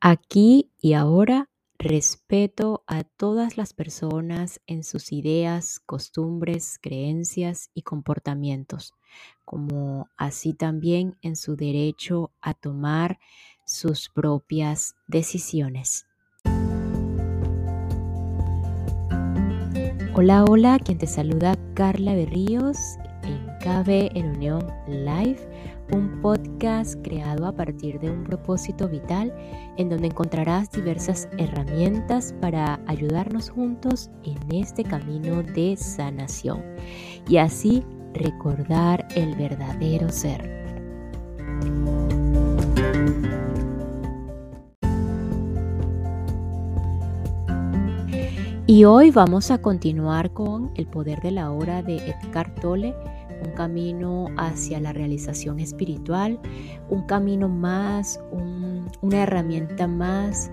Aquí y ahora respeto a todas las personas en sus ideas, costumbres, creencias y comportamientos, como así también en su derecho a tomar sus propias decisiones. Hola, hola, quien te saluda Carla Berríos en KB en Unión Live, un podcast creado a partir de un propósito vital en donde encontrarás diversas herramientas para ayudarnos juntos en este camino de sanación y así recordar el verdadero ser. Y hoy vamos a continuar con El poder de la hora de Edgar Tolle, un camino hacia la realización espiritual, un camino más, una herramienta más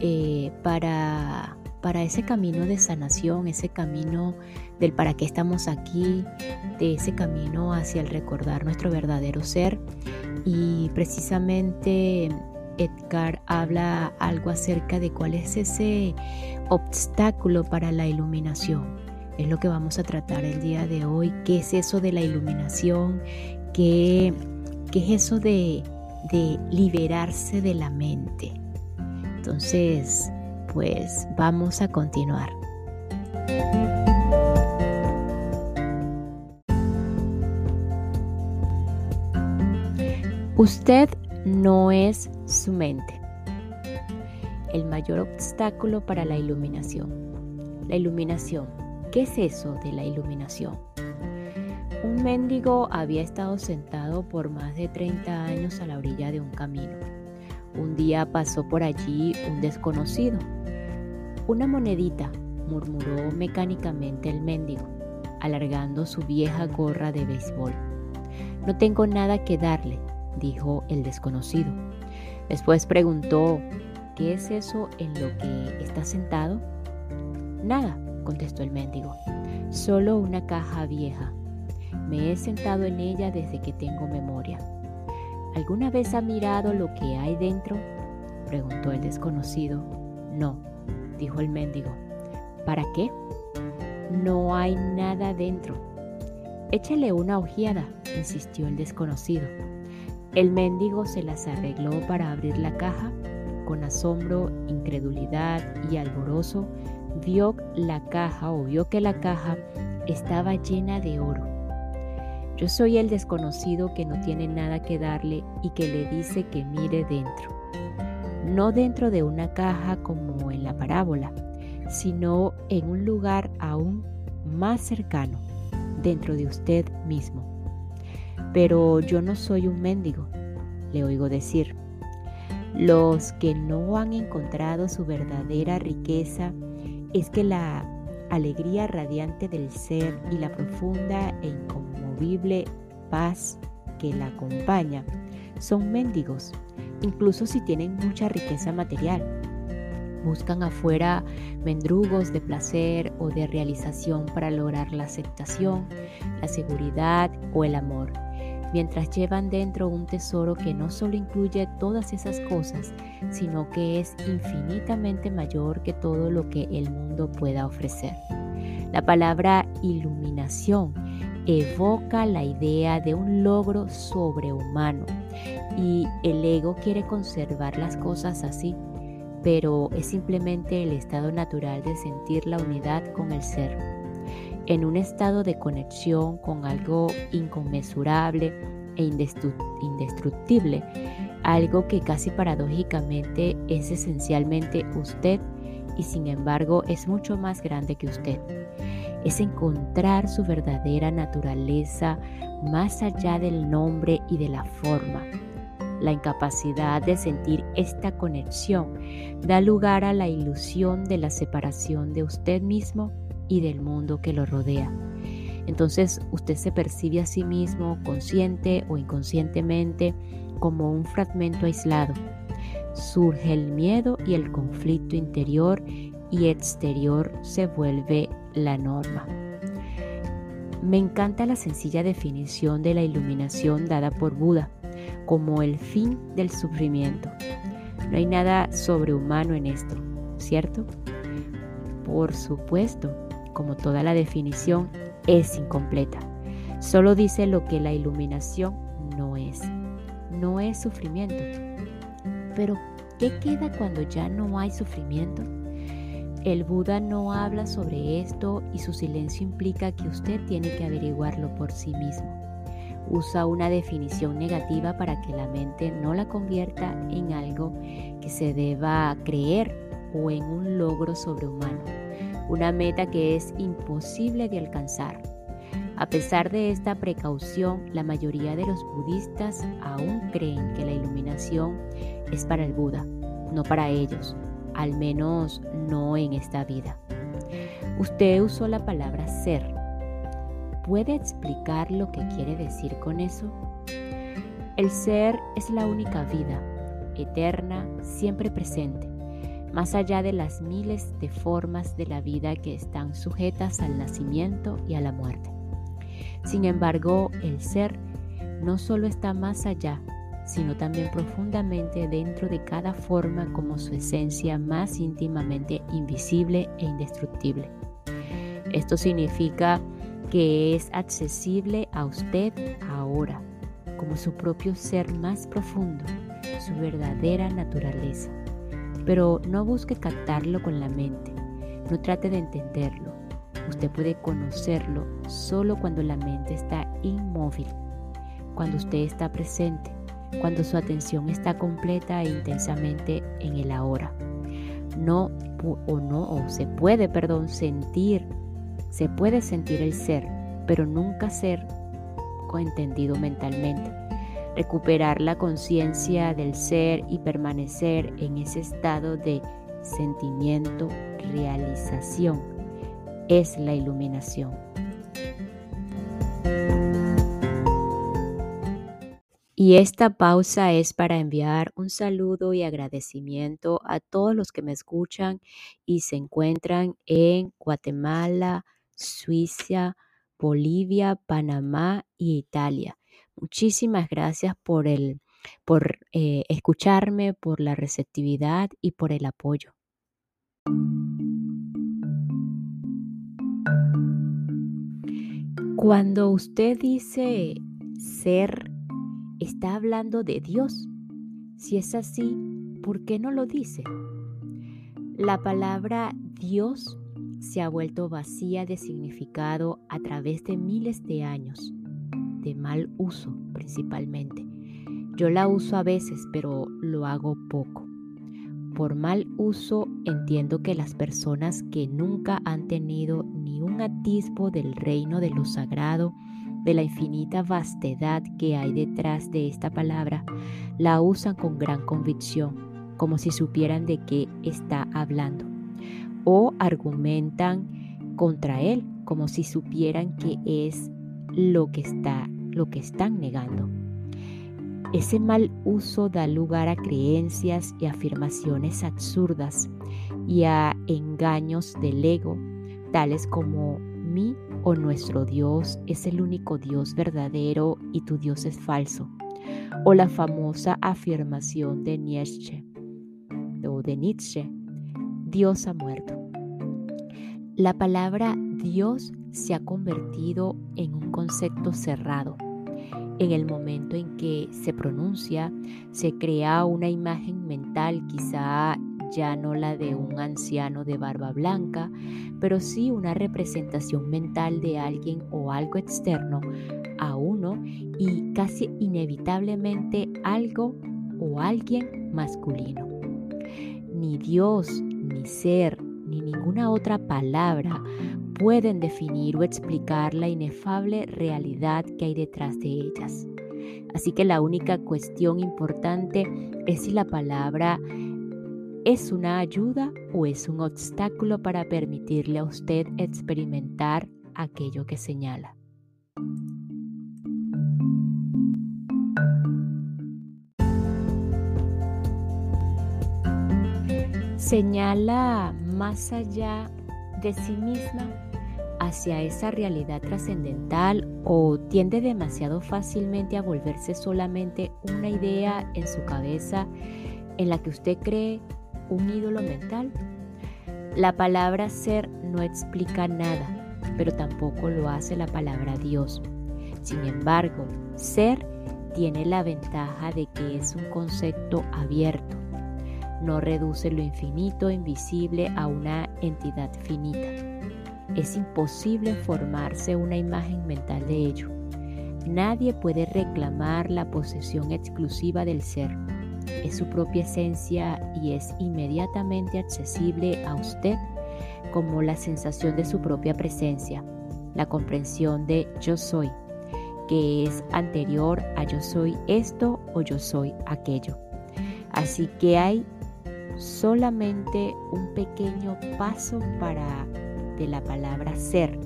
eh, para, para ese camino de sanación, ese camino del para qué estamos aquí, de ese camino hacia el recordar nuestro verdadero ser. Y precisamente Edgar habla algo acerca de cuál es ese obstáculo para la iluminación. Es lo que vamos a tratar el día de hoy. ¿Qué es eso de la iluminación? ¿Qué, qué es eso de, de liberarse de la mente? Entonces, pues vamos a continuar. Usted no es su mente. El mayor obstáculo para la iluminación. La iluminación. ¿Qué es eso de la iluminación? Un mendigo había estado sentado por más de 30 años a la orilla de un camino. Un día pasó por allí un desconocido. Una monedita, murmuró mecánicamente el mendigo, alargando su vieja gorra de béisbol. No tengo nada que darle, dijo el desconocido. Después preguntó, ¿qué es eso en lo que está sentado? Nada, contestó el mendigo, solo una caja vieja. Me he sentado en ella desde que tengo memoria. ¿Alguna vez ha mirado lo que hay dentro? preguntó el desconocido. No, dijo el mendigo. ¿Para qué? No hay nada dentro. Échale una ojeada, insistió el desconocido. El mendigo se las arregló para abrir la caja. Con asombro, incredulidad y alborozo, vio la caja o vio que la caja estaba llena de oro. Yo soy el desconocido que no tiene nada que darle y que le dice que mire dentro. No dentro de una caja como en la parábola, sino en un lugar aún más cercano, dentro de usted mismo. Pero yo no soy un mendigo, le oigo decir. Los que no han encontrado su verdadera riqueza es que la alegría radiante del ser y la profunda e inconmovible paz que la acompaña son mendigos, incluso si tienen mucha riqueza material. Buscan afuera mendrugos de placer o de realización para lograr la aceptación, la seguridad o el amor mientras llevan dentro un tesoro que no solo incluye todas esas cosas, sino que es infinitamente mayor que todo lo que el mundo pueda ofrecer. La palabra iluminación evoca la idea de un logro sobrehumano y el ego quiere conservar las cosas así, pero es simplemente el estado natural de sentir la unidad con el ser en un estado de conexión con algo inconmensurable e indestructible, algo que casi paradójicamente es esencialmente usted y sin embargo es mucho más grande que usted. Es encontrar su verdadera naturaleza más allá del nombre y de la forma. La incapacidad de sentir esta conexión da lugar a la ilusión de la separación de usted mismo y del mundo que lo rodea. Entonces usted se percibe a sí mismo, consciente o inconscientemente, como un fragmento aislado. Surge el miedo y el conflicto interior y exterior se vuelve la norma. Me encanta la sencilla definición de la iluminación dada por Buda como el fin del sufrimiento. No hay nada sobrehumano en esto, ¿cierto? Por supuesto, como toda la definición, es incompleta. Solo dice lo que la iluminación no es. No es sufrimiento. Pero, ¿qué queda cuando ya no hay sufrimiento? El Buda no habla sobre esto y su silencio implica que usted tiene que averiguarlo por sí mismo. Usa una definición negativa para que la mente no la convierta en algo que se deba creer o en un logro sobrehumano una meta que es imposible de alcanzar. A pesar de esta precaución, la mayoría de los budistas aún creen que la iluminación es para el Buda, no para ellos, al menos no en esta vida. Usted usó la palabra ser. ¿Puede explicar lo que quiere decir con eso? El ser es la única vida, eterna, siempre presente más allá de las miles de formas de la vida que están sujetas al nacimiento y a la muerte. Sin embargo, el ser no solo está más allá, sino también profundamente dentro de cada forma como su esencia más íntimamente invisible e indestructible. Esto significa que es accesible a usted ahora, como su propio ser más profundo, su verdadera naturaleza pero no busque captarlo con la mente, no trate de entenderlo. Usted puede conocerlo solo cuando la mente está inmóvil, cuando usted está presente, cuando su atención está completa e intensamente en el ahora. No o no o se puede, perdón, sentir, se puede sentir el ser, pero nunca ser entendido mentalmente recuperar la conciencia del ser y permanecer en ese estado de sentimiento, realización, es la iluminación. Y esta pausa es para enviar un saludo y agradecimiento a todos los que me escuchan y se encuentran en Guatemala, Suiza, Bolivia, Panamá y Italia. Muchísimas gracias por, el, por eh, escucharme, por la receptividad y por el apoyo. Cuando usted dice ser, está hablando de Dios. Si es así, ¿por qué no lo dice? La palabra Dios se ha vuelto vacía de significado a través de miles de años de mal uso principalmente. Yo la uso a veces, pero lo hago poco. Por mal uso entiendo que las personas que nunca han tenido ni un atisbo del reino de lo sagrado, de la infinita vastedad que hay detrás de esta palabra, la usan con gran convicción, como si supieran de qué está hablando. O argumentan contra él, como si supieran que es lo que está lo que están negando. Ese mal uso da lugar a creencias y afirmaciones absurdas y a engaños del ego, tales como mi o nuestro Dios es el único Dios verdadero y tu Dios es falso, o la famosa afirmación de Nietzsche o de Nietzsche, Dios ha muerto. La palabra Dios se ha convertido en un concepto cerrado. En el momento en que se pronuncia, se crea una imagen mental, quizá ya no la de un anciano de barba blanca, pero sí una representación mental de alguien o algo externo a uno y casi inevitablemente algo o alguien masculino. Ni Dios, ni ser, ni ninguna otra palabra pueden definir o explicar la inefable realidad que hay detrás de ellas. Así que la única cuestión importante es si la palabra es una ayuda o es un obstáculo para permitirle a usted experimentar aquello que señala. Señala más allá de sí misma hacia esa realidad trascendental o tiende demasiado fácilmente a volverse solamente una idea en su cabeza en la que usted cree un ídolo mental? La palabra ser no explica nada, pero tampoco lo hace la palabra Dios. Sin embargo, ser tiene la ventaja de que es un concepto abierto. No reduce lo infinito invisible a una entidad finita es imposible formarse una imagen mental de ello. Nadie puede reclamar la posesión exclusiva del ser. Es su propia esencia y es inmediatamente accesible a usted como la sensación de su propia presencia, la comprensión de yo soy, que es anterior a yo soy esto o yo soy aquello. Así que hay solamente un pequeño paso para de la palabra ser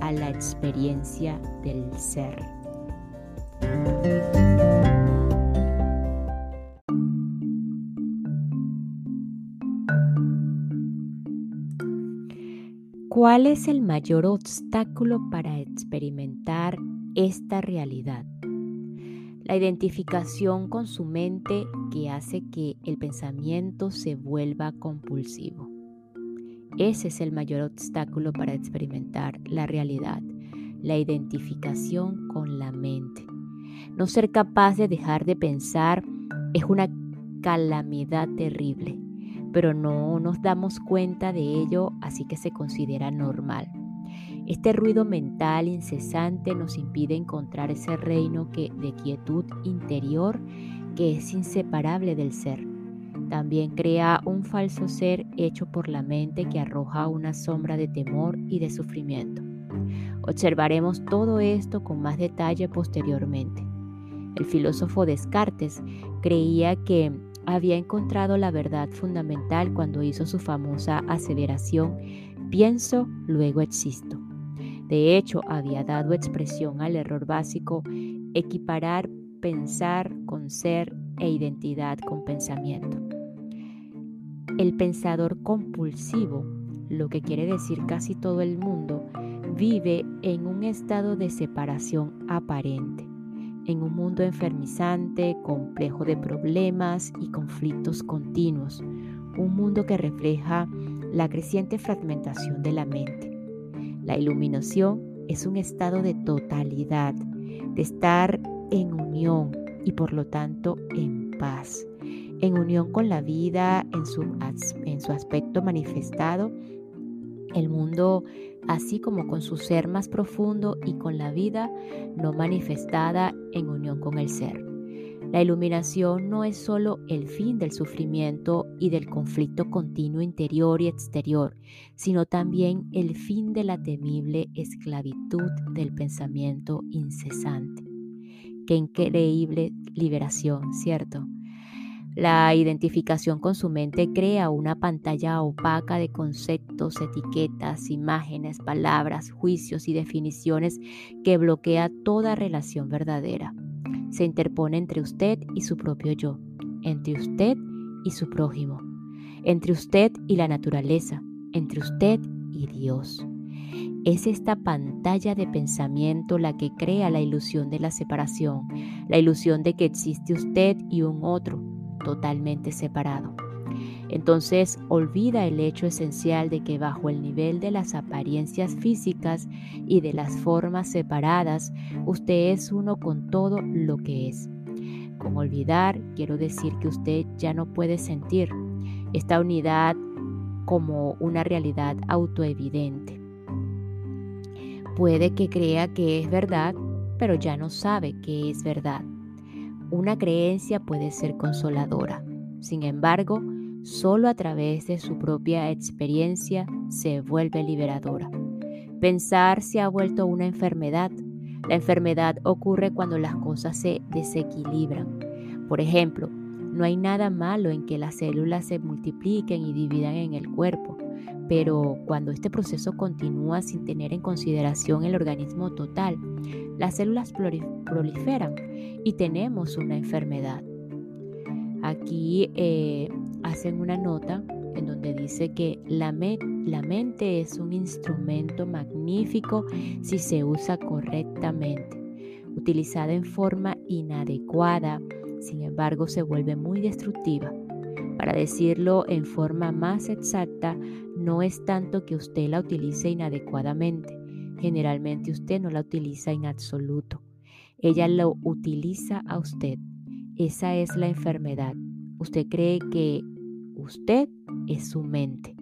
a la experiencia del ser. ¿Cuál es el mayor obstáculo para experimentar esta realidad? La identificación con su mente que hace que el pensamiento se vuelva compulsivo. Ese es el mayor obstáculo para experimentar la realidad, la identificación con la mente. No ser capaz de dejar de pensar es una calamidad terrible, pero no nos damos cuenta de ello, así que se considera normal. Este ruido mental incesante nos impide encontrar ese reino que, de quietud interior que es inseparable del ser. También crea un falso ser hecho por la mente que arroja una sombra de temor y de sufrimiento. Observaremos todo esto con más detalle posteriormente. El filósofo Descartes creía que había encontrado la verdad fundamental cuando hizo su famosa aseveración, pienso, luego existo. De hecho, había dado expresión al error básico, equiparar pensar con ser e identidad con pensamiento. El pensador compulsivo, lo que quiere decir casi todo el mundo, vive en un estado de separación aparente, en un mundo enfermizante, complejo de problemas y conflictos continuos, un mundo que refleja la creciente fragmentación de la mente. La iluminación es un estado de totalidad, de estar en unión y por lo tanto en paz en unión con la vida en su, en su aspecto manifestado, el mundo así como con su ser más profundo y con la vida no manifestada en unión con el ser. La iluminación no es solo el fin del sufrimiento y del conflicto continuo interior y exterior, sino también el fin de la temible esclavitud del pensamiento incesante. Qué increíble liberación, ¿cierto? La identificación con su mente crea una pantalla opaca de conceptos, etiquetas, imágenes, palabras, juicios y definiciones que bloquea toda relación verdadera. Se interpone entre usted y su propio yo, entre usted y su prójimo, entre usted y la naturaleza, entre usted y Dios. Es esta pantalla de pensamiento la que crea la ilusión de la separación, la ilusión de que existe usted y un otro, totalmente separado. Entonces olvida el hecho esencial de que bajo el nivel de las apariencias físicas y de las formas separadas, usted es uno con todo lo que es. Con olvidar quiero decir que usted ya no puede sentir esta unidad como una realidad autoevidente. Puede que crea que es verdad, pero ya no sabe que es verdad. Una creencia puede ser consoladora. Sin embargo, solo a través de su propia experiencia se vuelve liberadora. Pensar se ha vuelto una enfermedad. La enfermedad ocurre cuando las cosas se desequilibran. Por ejemplo, no hay nada malo en que las células se multipliquen y dividan en el cuerpo, pero cuando este proceso continúa sin tener en consideración el organismo total, las células proliferan y tenemos una enfermedad. Aquí eh, hacen una nota en donde dice que la, la mente es un instrumento magnífico si se usa correctamente. Utilizada en forma inadecuada, sin embargo, se vuelve muy destructiva. Para decirlo en forma más exacta, no es tanto que usted la utilice inadecuadamente. Generalmente usted no la utiliza en absoluto. Ella lo utiliza a usted. Esa es la enfermedad. Usted cree que usted es su mente.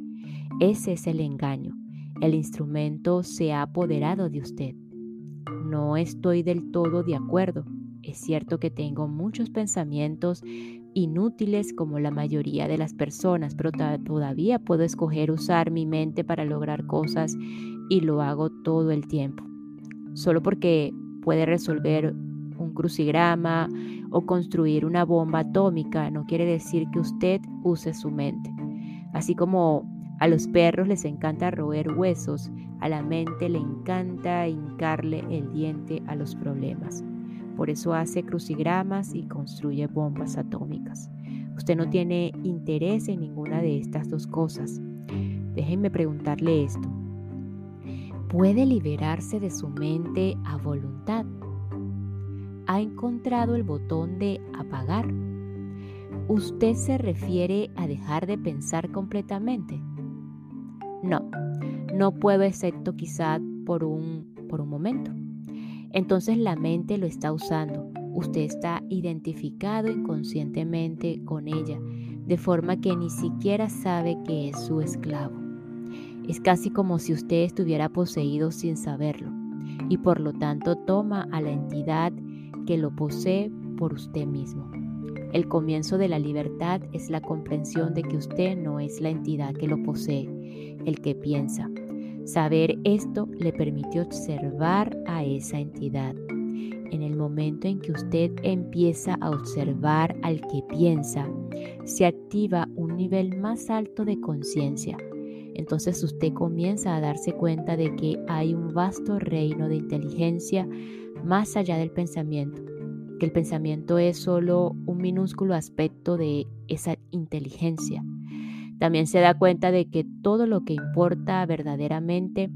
Ese es el engaño. El instrumento se ha apoderado de usted. No estoy del todo de acuerdo. Es cierto que tengo muchos pensamientos inútiles como la mayoría de las personas, pero todavía puedo escoger usar mi mente para lograr cosas y lo hago todo el tiempo. Solo porque puede resolver crucigrama o construir una bomba atómica no quiere decir que usted use su mente. Así como a los perros les encanta roer huesos, a la mente le encanta hincarle el diente a los problemas. Por eso hace crucigramas y construye bombas atómicas. Usted no tiene interés en ninguna de estas dos cosas. Déjenme preguntarle esto. ¿Puede liberarse de su mente a voluntad? ¿Ha encontrado el botón de apagar? ¿Usted se refiere a dejar de pensar completamente? No, no puedo excepto quizá por un, por un momento. Entonces la mente lo está usando. Usted está identificado inconscientemente con ella, de forma que ni siquiera sabe que es su esclavo. Es casi como si usted estuviera poseído sin saberlo, y por lo tanto toma a la entidad que lo posee por usted mismo. El comienzo de la libertad es la comprensión de que usted no es la entidad que lo posee, el que piensa, Saber esto le permite observar a esa entidad. En el momento en que usted empieza a observar al que piensa, se activa un nivel más alto de conciencia. Entonces usted comienza a darse cuenta de que hay un vasto reino de inteligencia más allá del pensamiento, que el pensamiento es solo un minúsculo aspecto de esa inteligencia también se da cuenta de que todo lo que importa verdaderamente,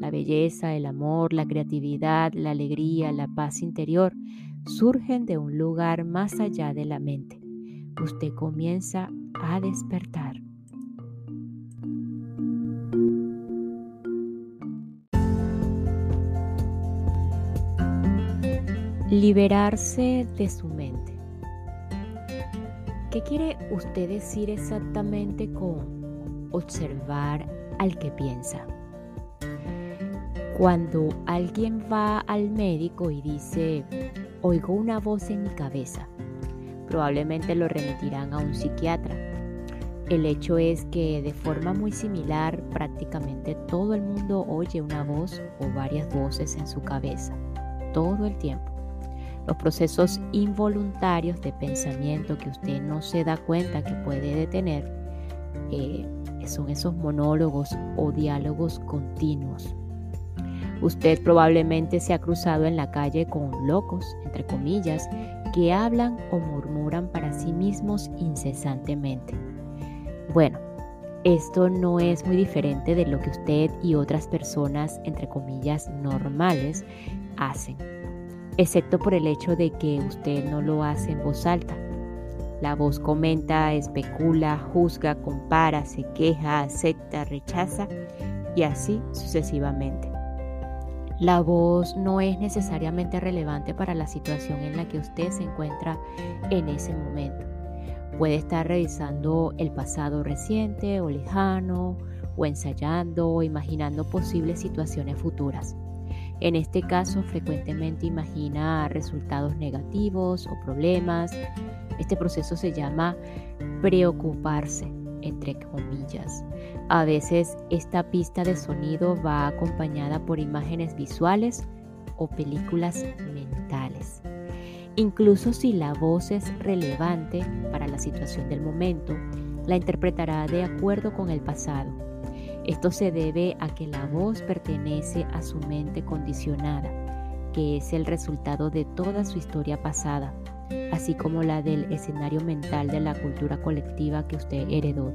la belleza, el amor, la creatividad, la alegría, la paz interior, surgen de un lugar más allá de la mente. Usted comienza a despertar. Liberarse de su mente. ¿Qué quiere usted decir exactamente con observar al que piensa? Cuando alguien va al médico y dice, oigo una voz en mi cabeza, probablemente lo remitirán a un psiquiatra. El hecho es que de forma muy similar prácticamente todo el mundo oye una voz o varias voces en su cabeza, todo el tiempo. Los procesos involuntarios de pensamiento que usted no se da cuenta que puede detener eh, son esos monólogos o diálogos continuos. Usted probablemente se ha cruzado en la calle con locos, entre comillas, que hablan o murmuran para sí mismos incesantemente. Bueno, esto no es muy diferente de lo que usted y otras personas, entre comillas, normales hacen excepto por el hecho de que usted no lo hace en voz alta. La voz comenta, especula, juzga, compara, se queja, acepta, rechaza y así sucesivamente. La voz no es necesariamente relevante para la situación en la que usted se encuentra en ese momento. Puede estar revisando el pasado reciente o lejano, o ensayando o imaginando posibles situaciones futuras. En este caso, frecuentemente imagina resultados negativos o problemas. Este proceso se llama preocuparse, entre comillas. A veces esta pista de sonido va acompañada por imágenes visuales o películas mentales. Incluso si la voz es relevante para la situación del momento, la interpretará de acuerdo con el pasado. Esto se debe a que la voz pertenece a su mente condicionada, que es el resultado de toda su historia pasada, así como la del escenario mental de la cultura colectiva que usted heredó.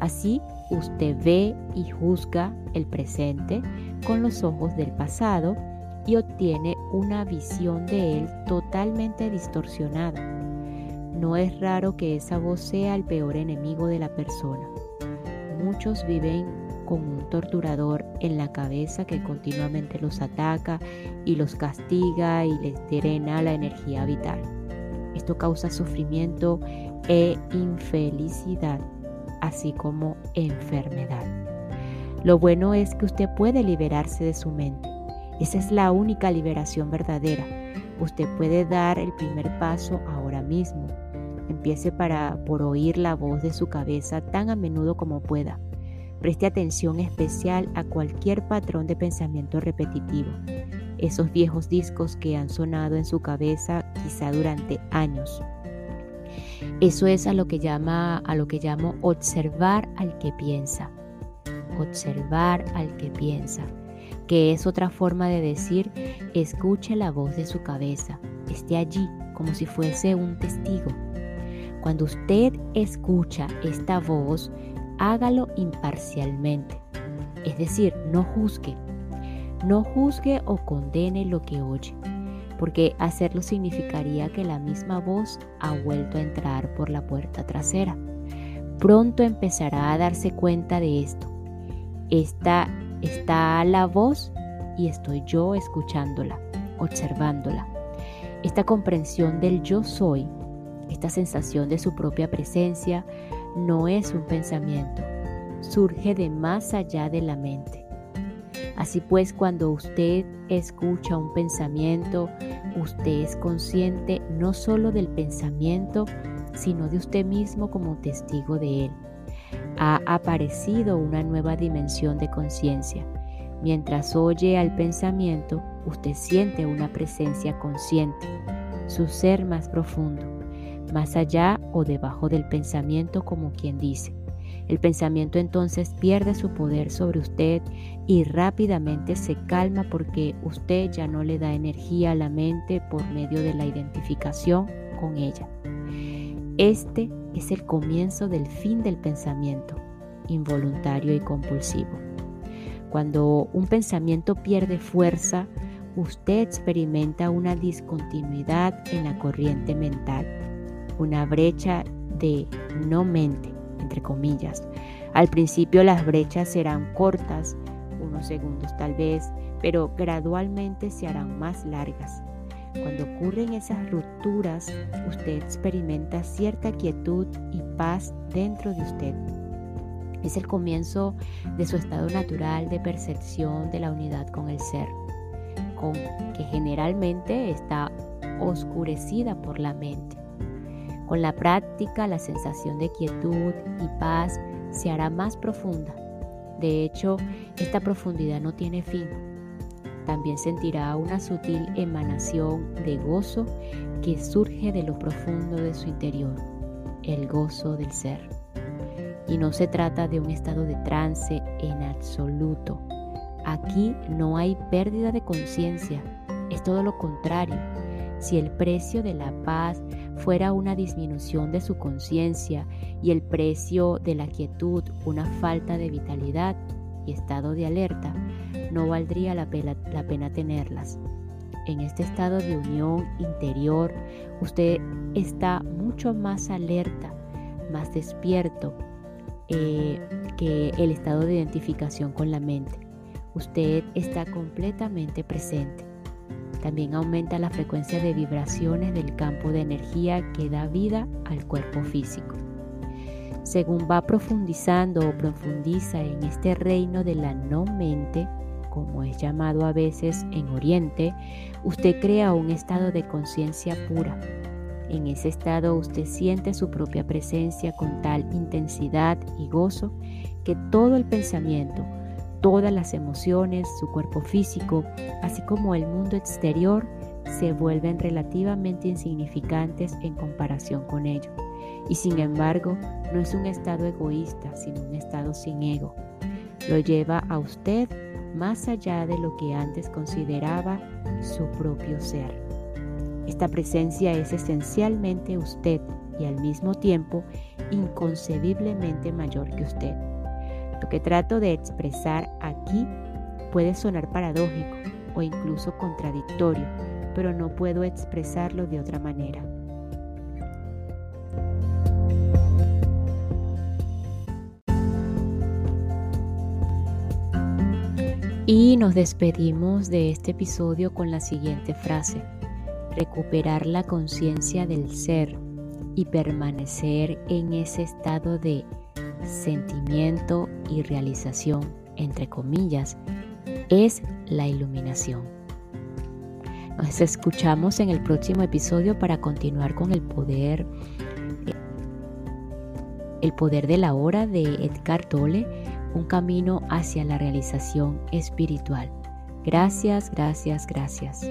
Así, usted ve y juzga el presente con los ojos del pasado y obtiene una visión de él totalmente distorsionada. No es raro que esa voz sea el peor enemigo de la persona. Muchos viven con un torturador en la cabeza que continuamente los ataca y los castiga y les drena la energía vital. Esto causa sufrimiento e infelicidad, así como enfermedad. Lo bueno es que usted puede liberarse de su mente. Esa es la única liberación verdadera. Usted puede dar el primer paso ahora mismo. Empiece para, por oír la voz de su cabeza tan a menudo como pueda. Preste atención especial a cualquier patrón de pensamiento repetitivo esos viejos discos que han sonado en su cabeza quizá durante años. Eso es a lo que llama a lo que llamo observar al que piensa. Observar al que piensa, que es otra forma de decir escuche la voz de su cabeza, esté allí como si fuese un testigo. Cuando usted escucha esta voz, hágalo imparcialmente, es decir, no juzgue, no juzgue o condene lo que oye, porque hacerlo significaría que la misma voz ha vuelto a entrar por la puerta trasera. Pronto empezará a darse cuenta de esto. Esta está la voz y estoy yo escuchándola, observándola. Esta comprensión del yo soy, esta sensación de su propia presencia, no es un pensamiento, surge de más allá de la mente. Así pues, cuando usted escucha un pensamiento, usted es consciente no solo del pensamiento, sino de usted mismo como testigo de él. Ha aparecido una nueva dimensión de conciencia. Mientras oye al pensamiento, usted siente una presencia consciente, su ser más profundo, más allá o debajo del pensamiento como quien dice. El pensamiento entonces pierde su poder sobre usted y rápidamente se calma porque usted ya no le da energía a la mente por medio de la identificación con ella. Este es el comienzo del fin del pensamiento, involuntario y compulsivo. Cuando un pensamiento pierde fuerza, usted experimenta una discontinuidad en la corriente mental, una brecha de no mente entre comillas. Al principio las brechas serán cortas, unos segundos tal vez, pero gradualmente se harán más largas. Cuando ocurren esas rupturas, usted experimenta cierta quietud y paz dentro de usted. Es el comienzo de su estado natural de percepción de la unidad con el ser, con que generalmente está oscurecida por la mente. Con la práctica, la sensación de quietud y paz se hará más profunda. De hecho, esta profundidad no tiene fin. También sentirá una sutil emanación de gozo que surge de lo profundo de su interior, el gozo del ser. Y no se trata de un estado de trance en absoluto. Aquí no hay pérdida de conciencia, es todo lo contrario. Si el precio de la paz fuera una disminución de su conciencia y el precio de la quietud una falta de vitalidad y estado de alerta, no valdría la pena, la pena tenerlas. En este estado de unión interior, usted está mucho más alerta, más despierto eh, que el estado de identificación con la mente. Usted está completamente presente. También aumenta la frecuencia de vibraciones del campo de energía que da vida al cuerpo físico. Según va profundizando o profundiza en este reino de la no mente, como es llamado a veces en Oriente, usted crea un estado de conciencia pura. En ese estado usted siente su propia presencia con tal intensidad y gozo que todo el pensamiento, todas las emociones, su cuerpo físico, así como el mundo exterior, se vuelven relativamente insignificantes en comparación con ello. Y sin embargo, no es un estado egoísta, sino un estado sin ego. Lo lleva a usted más allá de lo que antes consideraba su propio ser. Esta presencia es esencialmente usted y al mismo tiempo inconcebiblemente mayor que usted. Lo que trato de expresar aquí puede sonar paradójico o incluso contradictorio, pero no puedo expresarlo de otra manera. Y nos despedimos de este episodio con la siguiente frase. Recuperar la conciencia del ser y permanecer en ese estado de sentimiento y realización, entre comillas, es la iluminación. Nos escuchamos en el próximo episodio para continuar con el poder el poder de la hora de Edgar Tolle, un camino hacia la realización espiritual. Gracias, gracias, gracias.